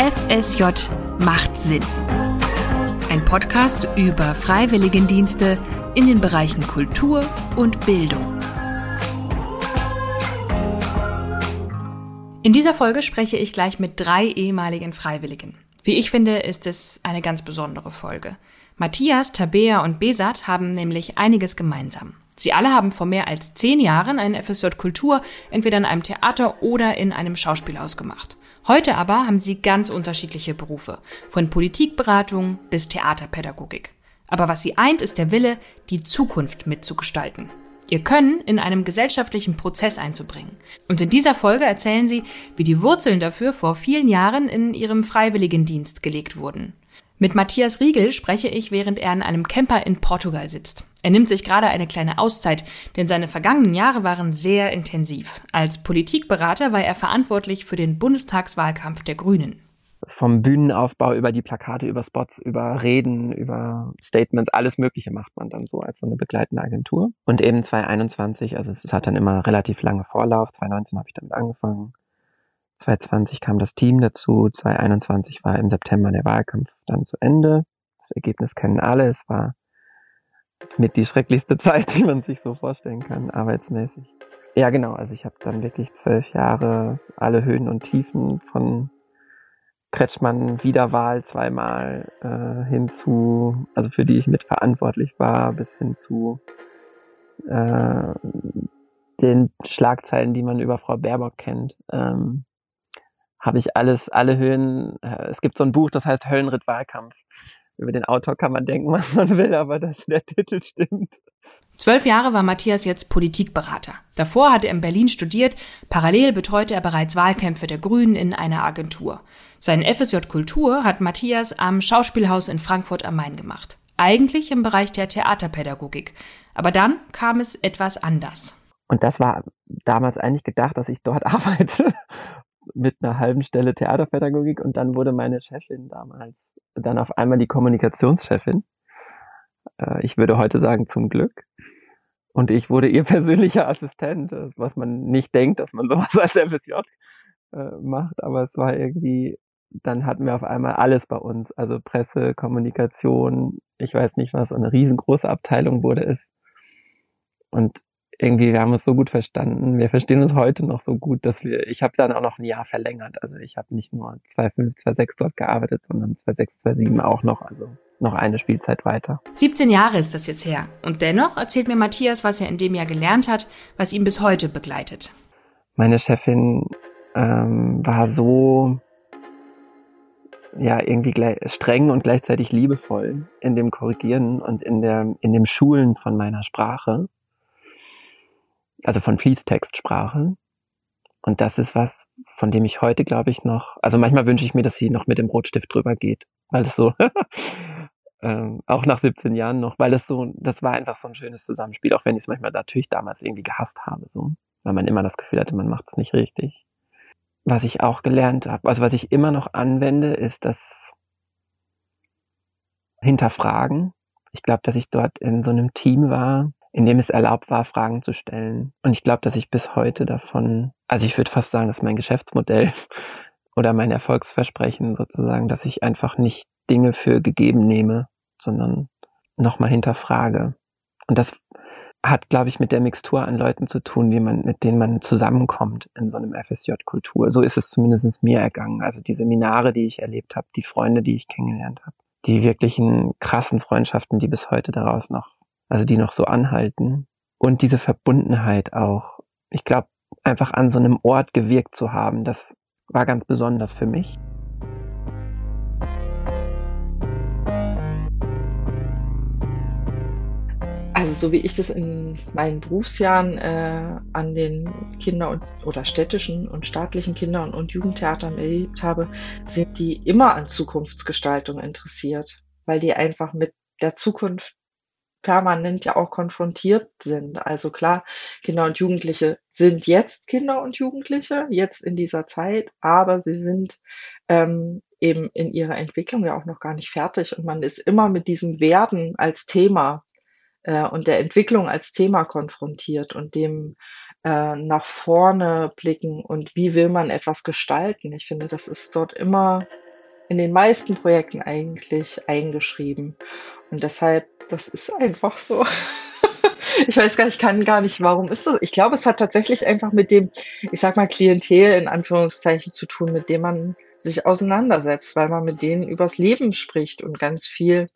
FSJ macht Sinn. Ein Podcast über Freiwilligendienste in den Bereichen Kultur und Bildung. In dieser Folge spreche ich gleich mit drei ehemaligen Freiwilligen. Wie ich finde, ist es eine ganz besondere Folge. Matthias, Tabea und Besat haben nämlich einiges gemeinsam. Sie alle haben vor mehr als zehn Jahren einen FSJ Kultur entweder in einem Theater oder in einem Schauspielhaus gemacht. Heute aber haben sie ganz unterschiedliche Berufe, von Politikberatung bis Theaterpädagogik. Aber was sie eint, ist der Wille, die Zukunft mitzugestalten. Ihr Können in einem gesellschaftlichen Prozess einzubringen. Und in dieser Folge erzählen sie, wie die Wurzeln dafür vor vielen Jahren in ihrem Freiwilligendienst gelegt wurden. Mit Matthias Riegel spreche ich, während er in einem Camper in Portugal sitzt. Er nimmt sich gerade eine kleine Auszeit, denn seine vergangenen Jahre waren sehr intensiv. Als Politikberater war er verantwortlich für den Bundestagswahlkampf der Grünen. Vom Bühnenaufbau über die Plakate, über Spots, über Reden, über Statements, alles Mögliche macht man dann so als so eine begleitende Agentur. Und eben 2021, also es hat dann immer relativ lange Vorlauf. 2019 habe ich damit angefangen. 2020 kam das Team dazu, 2021 war im September der Wahlkampf dann zu Ende. Das Ergebnis kennen alle. Es war mit die schrecklichste Zeit, die man sich so vorstellen kann, arbeitsmäßig. Ja, genau. Also ich habe dann wirklich zwölf Jahre alle Höhen und Tiefen von Kretschmann Wiederwahl zweimal äh, hinzu, also für die ich mitverantwortlich war, bis hin zu äh, den Schlagzeilen, die man über Frau Baerbock kennt. Ähm, habe ich alles, alle Höhen. Äh, es gibt so ein Buch, das heißt Höllenritt Wahlkampf. Über den Autor kann man denken, was man will, aber dass der Titel stimmt. Zwölf Jahre war Matthias jetzt Politikberater. Davor hatte er in Berlin studiert, parallel betreute er bereits Wahlkämpfe der Grünen in einer Agentur. Seinen FSJ Kultur hat Matthias am Schauspielhaus in Frankfurt am Main gemacht. Eigentlich im Bereich der Theaterpädagogik. Aber dann kam es etwas anders. Und das war damals eigentlich gedacht, dass ich dort arbeite mit einer halben Stelle Theaterpädagogik und dann wurde meine Chefin damals dann auf einmal die Kommunikationschefin. Äh, ich würde heute sagen zum Glück. Und ich wurde ihr persönlicher Assistent, äh, was man nicht denkt, dass man sowas als FSJ äh, macht, aber es war irgendwie, dann hatten wir auf einmal alles bei uns, also Presse, Kommunikation, ich weiß nicht was, eine riesengroße Abteilung wurde es. Und irgendwie, wir haben uns so gut verstanden. Wir verstehen uns heute noch so gut, dass wir, ich habe dann auch noch ein Jahr verlängert. Also ich habe nicht nur 2,5, 2,6 dort gearbeitet, sondern 2,6, 2,7 auch noch. Also noch eine Spielzeit weiter. 17 Jahre ist das jetzt her. Und dennoch erzählt mir Matthias, was er in dem Jahr gelernt hat, was ihn bis heute begleitet. Meine Chefin ähm, war so ja irgendwie streng und gleichzeitig liebevoll in dem Korrigieren und in der in dem Schulen von meiner Sprache also von Fließtextsprache. Und das ist was, von dem ich heute, glaube ich, noch, also manchmal wünsche ich mir, dass sie noch mit dem Rotstift drüber geht, weil es so, ähm, auch nach 17 Jahren noch, weil es so, das war einfach so ein schönes Zusammenspiel, auch wenn ich es manchmal natürlich damals irgendwie gehasst habe, so, weil man immer das Gefühl hatte, man macht es nicht richtig. Was ich auch gelernt habe, also was ich immer noch anwende, ist das Hinterfragen. Ich glaube, dass ich dort in so einem Team war, in dem es erlaubt war, Fragen zu stellen. Und ich glaube, dass ich bis heute davon, also ich würde fast sagen, das ist mein Geschäftsmodell oder mein Erfolgsversprechen sozusagen, dass ich einfach nicht Dinge für gegeben nehme, sondern nochmal hinterfrage. Und das hat, glaube ich, mit der Mixtur an Leuten zu tun, die man, mit denen man zusammenkommt in so einem FSJ-Kultur. So ist es zumindest mir ergangen. Also die Seminare, die ich erlebt habe, die Freunde, die ich kennengelernt habe, die wirklichen krassen Freundschaften, die bis heute daraus noch also die noch so anhalten. Und diese Verbundenheit auch. Ich glaube, einfach an so einem Ort gewirkt zu haben, das war ganz besonders für mich. Also so wie ich das in meinen Berufsjahren äh, an den Kinder- und, oder städtischen und staatlichen Kinder- und, und Jugendtheatern erlebt habe, sind die immer an Zukunftsgestaltung interessiert, weil die einfach mit der Zukunft permanent ja auch konfrontiert sind. Also klar, Kinder und Jugendliche sind jetzt Kinder und Jugendliche, jetzt in dieser Zeit, aber sie sind ähm, eben in ihrer Entwicklung ja auch noch gar nicht fertig und man ist immer mit diesem Werden als Thema äh, und der Entwicklung als Thema konfrontiert und dem äh, nach vorne blicken und wie will man etwas gestalten. Ich finde, das ist dort immer in den meisten Projekten eigentlich eingeschrieben. Und deshalb, das ist einfach so. ich weiß gar nicht, ich kann gar nicht, warum ist das? Ich glaube, es hat tatsächlich einfach mit dem, ich sag mal, Klientel in Anführungszeichen zu tun, mit dem man sich auseinandersetzt, weil man mit denen übers Leben spricht und ganz viel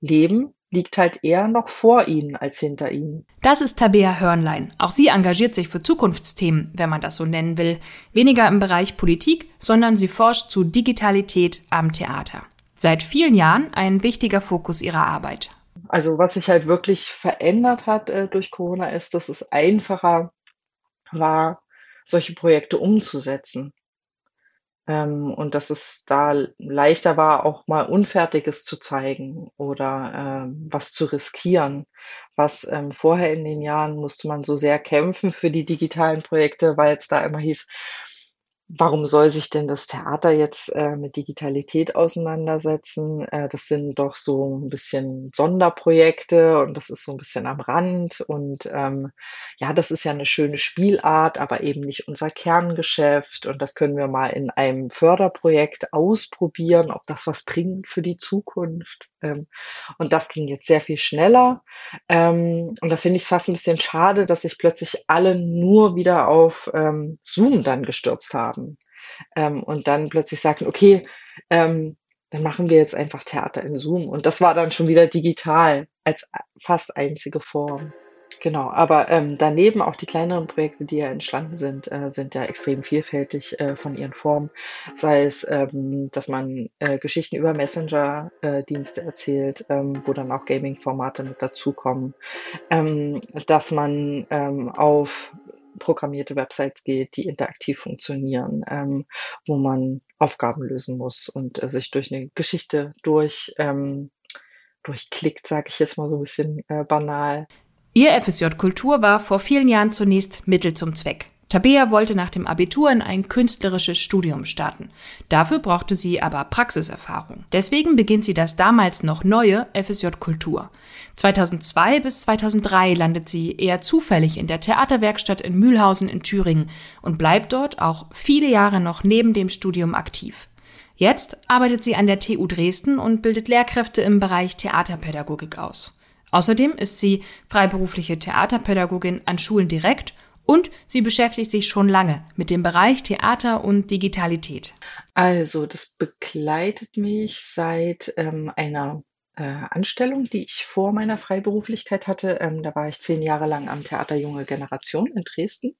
Leben liegt halt eher noch vor ihnen als hinter ihnen. Das ist Tabea Hörnlein. Auch sie engagiert sich für Zukunftsthemen, wenn man das so nennen will. Weniger im Bereich Politik, sondern sie forscht zu Digitalität am Theater. Seit vielen Jahren ein wichtiger Fokus ihrer Arbeit. Also was sich halt wirklich verändert hat äh, durch Corona ist, dass es einfacher war, solche Projekte umzusetzen. Ähm, und dass es da leichter war, auch mal Unfertiges zu zeigen oder ähm, was zu riskieren. Was ähm, vorher in den Jahren musste man so sehr kämpfen für die digitalen Projekte, weil es da immer hieß, Warum soll sich denn das Theater jetzt äh, mit Digitalität auseinandersetzen? Äh, das sind doch so ein bisschen Sonderprojekte und das ist so ein bisschen am Rand. Und ähm, ja, das ist ja eine schöne Spielart, aber eben nicht unser Kerngeschäft. Und das können wir mal in einem Förderprojekt ausprobieren, ob das was bringt für die Zukunft. Ähm, und das ging jetzt sehr viel schneller. Ähm, und da finde ich es fast ein bisschen schade, dass sich plötzlich alle nur wieder auf ähm, Zoom dann gestürzt haben. Ähm, und dann plötzlich sagten, okay, ähm, dann machen wir jetzt einfach Theater in Zoom. Und das war dann schon wieder digital als fast einzige Form. Genau, aber ähm, daneben auch die kleineren Projekte, die ja entstanden sind, äh, sind ja extrem vielfältig äh, von ihren Formen. Sei es, ähm, dass man äh, Geschichten über Messenger-Dienste erzählt, ähm, wo dann auch Gaming-Formate mit dazukommen, ähm, dass man ähm, auf programmierte Websites geht, die interaktiv funktionieren, ähm, wo man Aufgaben lösen muss und äh, sich durch eine Geschichte durch ähm, durchklickt, sage ich jetzt mal so ein bisschen äh, banal. Ihr FSJ Kultur war vor vielen Jahren zunächst Mittel zum Zweck. Tabea wollte nach dem Abitur in ein künstlerisches Studium starten. Dafür brauchte sie aber Praxiserfahrung. Deswegen beginnt sie das damals noch neue FSJ Kultur. 2002 bis 2003 landet sie eher zufällig in der Theaterwerkstatt in Mühlhausen in Thüringen und bleibt dort auch viele Jahre noch neben dem Studium aktiv. Jetzt arbeitet sie an der TU Dresden und bildet Lehrkräfte im Bereich Theaterpädagogik aus. Außerdem ist sie freiberufliche Theaterpädagogin an Schulen direkt und sie beschäftigt sich schon lange mit dem Bereich Theater und Digitalität. Also, das begleitet mich seit ähm, einer äh, Anstellung, die ich vor meiner Freiberuflichkeit hatte. Ähm, da war ich zehn Jahre lang am Theater Junge Generation in Dresden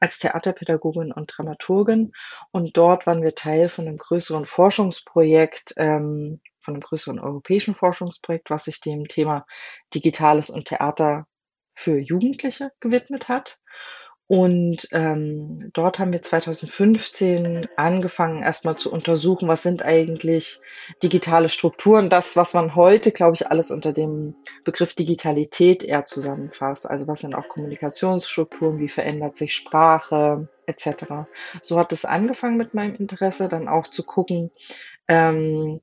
als Theaterpädagogin und Dramaturgin. Und dort waren wir Teil von einem größeren Forschungsprojekt, ähm, von einem größeren europäischen Forschungsprojekt, was sich dem Thema Digitales und Theater für Jugendliche gewidmet hat. Und ähm, dort haben wir 2015 angefangen, erstmal zu untersuchen, was sind eigentlich digitale Strukturen. Das, was man heute, glaube ich, alles unter dem Begriff Digitalität eher zusammenfasst. Also was sind auch Kommunikationsstrukturen, wie verändert sich Sprache etc. So hat es angefangen mit meinem Interesse, dann auch zu gucken, ähm,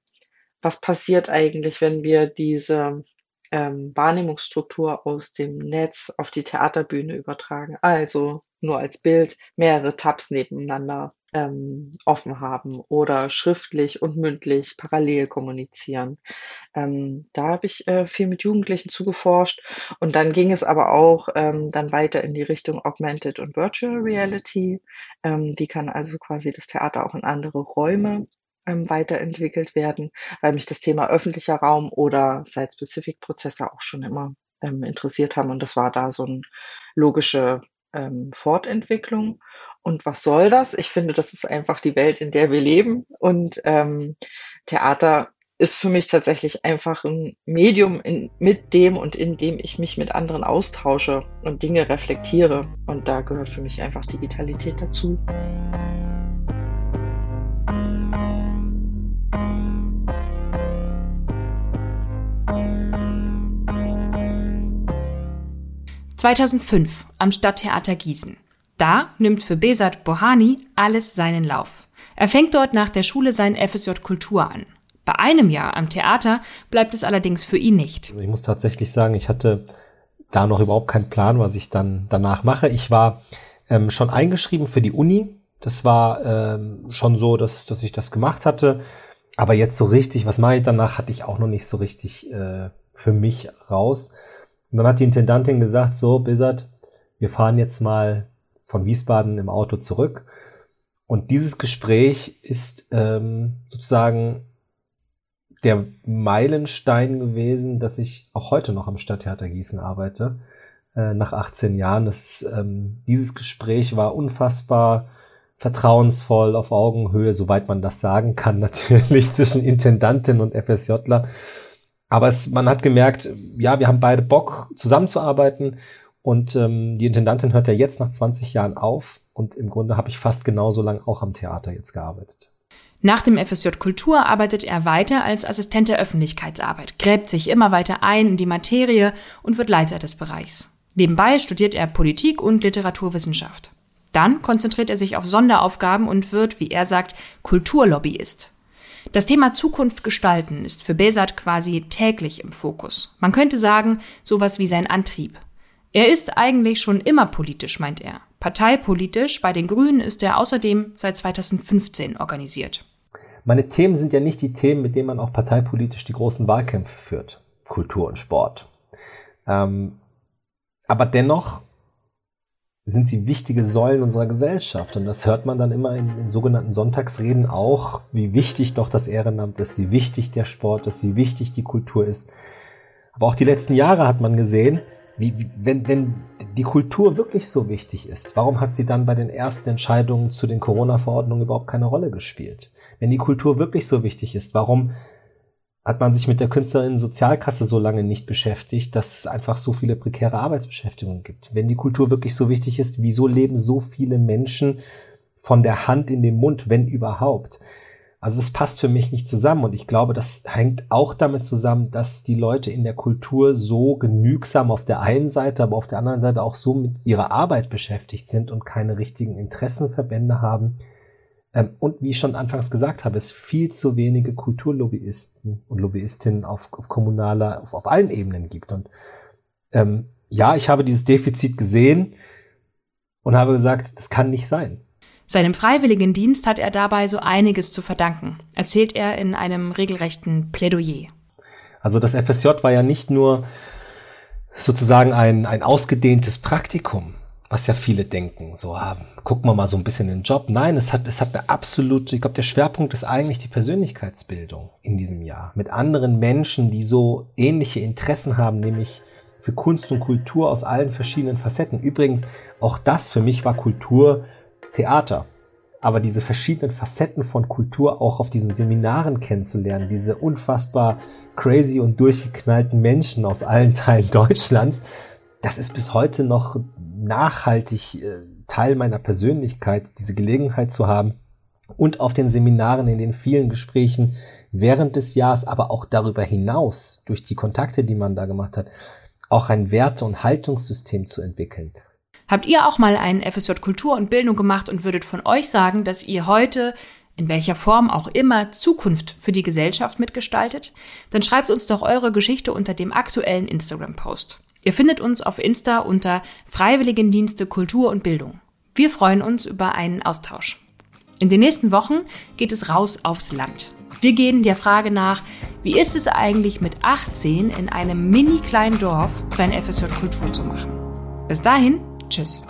was passiert eigentlich, wenn wir diese ähm, Wahrnehmungsstruktur aus dem Netz auf die Theaterbühne übertragen. Also nur als Bild mehrere Tabs nebeneinander ähm, offen haben oder schriftlich und mündlich parallel kommunizieren. Ähm, da habe ich äh, viel mit Jugendlichen zugeforscht und dann ging es aber auch ähm, dann weiter in die Richtung Augmented und Virtual Reality. Ähm, wie kann also quasi das Theater auch in andere Räume ähm, weiterentwickelt werden, weil mich das Thema öffentlicher Raum oder Site-Specific-Prozesse auch schon immer ähm, interessiert haben. Und das war da so eine logische ähm, Fortentwicklung. Und was soll das? Ich finde, das ist einfach die Welt, in der wir leben. Und ähm, Theater ist für mich tatsächlich einfach ein Medium, in, mit dem und in dem ich mich mit anderen austausche und Dinge reflektiere. Und da gehört für mich einfach Digitalität dazu. 2005 am Stadttheater Gießen. Da nimmt für Besat Bohani alles seinen Lauf. Er fängt dort nach der Schule sein FSJ Kultur an. Bei einem Jahr am Theater bleibt es allerdings für ihn nicht. Also ich muss tatsächlich sagen, ich hatte da noch überhaupt keinen Plan, was ich dann danach mache. Ich war ähm, schon eingeschrieben für die Uni. Das war ähm, schon so, dass, dass ich das gemacht hatte. aber jetzt so richtig, was mache ich danach, hatte ich auch noch nicht so richtig äh, für mich raus. Und dann hat die Intendantin gesagt, so, Bizard, wir fahren jetzt mal von Wiesbaden im Auto zurück. Und dieses Gespräch ist ähm, sozusagen der Meilenstein gewesen, dass ich auch heute noch am Stadttheater Gießen arbeite, äh, nach 18 Jahren. Ist, ähm, dieses Gespräch war unfassbar vertrauensvoll, auf Augenhöhe, soweit man das sagen kann, natürlich zwischen Intendantin und FSJler. Aber es, man hat gemerkt, ja, wir haben beide Bock, zusammenzuarbeiten. Und ähm, die Intendantin hört ja jetzt nach 20 Jahren auf. Und im Grunde habe ich fast genauso lang auch am Theater jetzt gearbeitet. Nach dem FSJ Kultur arbeitet er weiter als Assistent der Öffentlichkeitsarbeit, gräbt sich immer weiter ein in die Materie und wird Leiter des Bereichs. Nebenbei studiert er Politik und Literaturwissenschaft. Dann konzentriert er sich auf Sonderaufgaben und wird, wie er sagt, Kulturlobbyist. Das Thema Zukunft gestalten ist für Besat quasi täglich im Fokus. Man könnte sagen, sowas wie sein Antrieb. Er ist eigentlich schon immer politisch, meint er. Parteipolitisch bei den Grünen ist er außerdem seit 2015 organisiert. Meine Themen sind ja nicht die Themen, mit denen man auch parteipolitisch die großen Wahlkämpfe führt. Kultur und Sport. Ähm, aber dennoch sind sie wichtige Säulen unserer Gesellschaft. Und das hört man dann immer in, in, sogenannten Sonntagsreden auch, wie wichtig doch das Ehrenamt ist, wie wichtig der Sport ist, wie wichtig die Kultur ist. Aber auch die letzten Jahre hat man gesehen, wie, wenn, wenn die Kultur wirklich so wichtig ist, warum hat sie dann bei den ersten Entscheidungen zu den Corona-Verordnungen überhaupt keine Rolle gespielt? Wenn die Kultur wirklich so wichtig ist, warum hat man sich mit der Künstlerinnen-Sozialkasse so lange nicht beschäftigt, dass es einfach so viele prekäre Arbeitsbeschäftigungen gibt. Wenn die Kultur wirklich so wichtig ist, wieso leben so viele Menschen von der Hand in den Mund, wenn überhaupt? Also es passt für mich nicht zusammen und ich glaube, das hängt auch damit zusammen, dass die Leute in der Kultur so genügsam auf der einen Seite, aber auf der anderen Seite auch so mit ihrer Arbeit beschäftigt sind und keine richtigen Interessenverbände haben, und wie ich schon anfangs gesagt habe, es viel zu wenige Kulturlobbyisten und Lobbyistinnen auf, auf kommunaler, auf, auf, allen Ebenen gibt. Und ähm, ja, ich habe dieses Defizit gesehen und habe gesagt, das kann nicht sein. Seinem freiwilligen Dienst hat er dabei so einiges zu verdanken, erzählt er in einem regelrechten Plädoyer. Also das FSJ war ja nicht nur sozusagen ein, ein ausgedehntes Praktikum, was ja viele denken. So, ah, gucken wir mal so ein bisschen den Job. Nein, es hat, es hat eine absolute, ich glaube, der Schwerpunkt ist eigentlich die Persönlichkeitsbildung in diesem Jahr. Mit anderen Menschen, die so ähnliche Interessen haben, nämlich für Kunst und Kultur aus allen verschiedenen Facetten. Übrigens, auch das für mich war Kultur Theater. Aber diese verschiedenen Facetten von Kultur auch auf diesen Seminaren kennenzulernen, diese unfassbar crazy und durchgeknallten Menschen aus allen Teilen Deutschlands, das ist bis heute noch nachhaltig äh, Teil meiner Persönlichkeit, diese Gelegenheit zu haben und auf den Seminaren, in den vielen Gesprächen während des Jahres, aber auch darüber hinaus, durch die Kontakte, die man da gemacht hat, auch ein Werte- und Haltungssystem zu entwickeln. Habt ihr auch mal ein FSJ Kultur und Bildung gemacht und würdet von euch sagen, dass ihr heute in welcher Form auch immer Zukunft für die Gesellschaft mitgestaltet? Dann schreibt uns doch eure Geschichte unter dem aktuellen Instagram-Post. Ihr findet uns auf Insta unter Freiwilligendienste Kultur und Bildung. Wir freuen uns über einen Austausch. In den nächsten Wochen geht es raus aufs Land. Wir gehen der Frage nach, wie ist es eigentlich mit 18 in einem mini kleinen Dorf sein FSJ Kultur zu machen? Bis dahin, tschüss.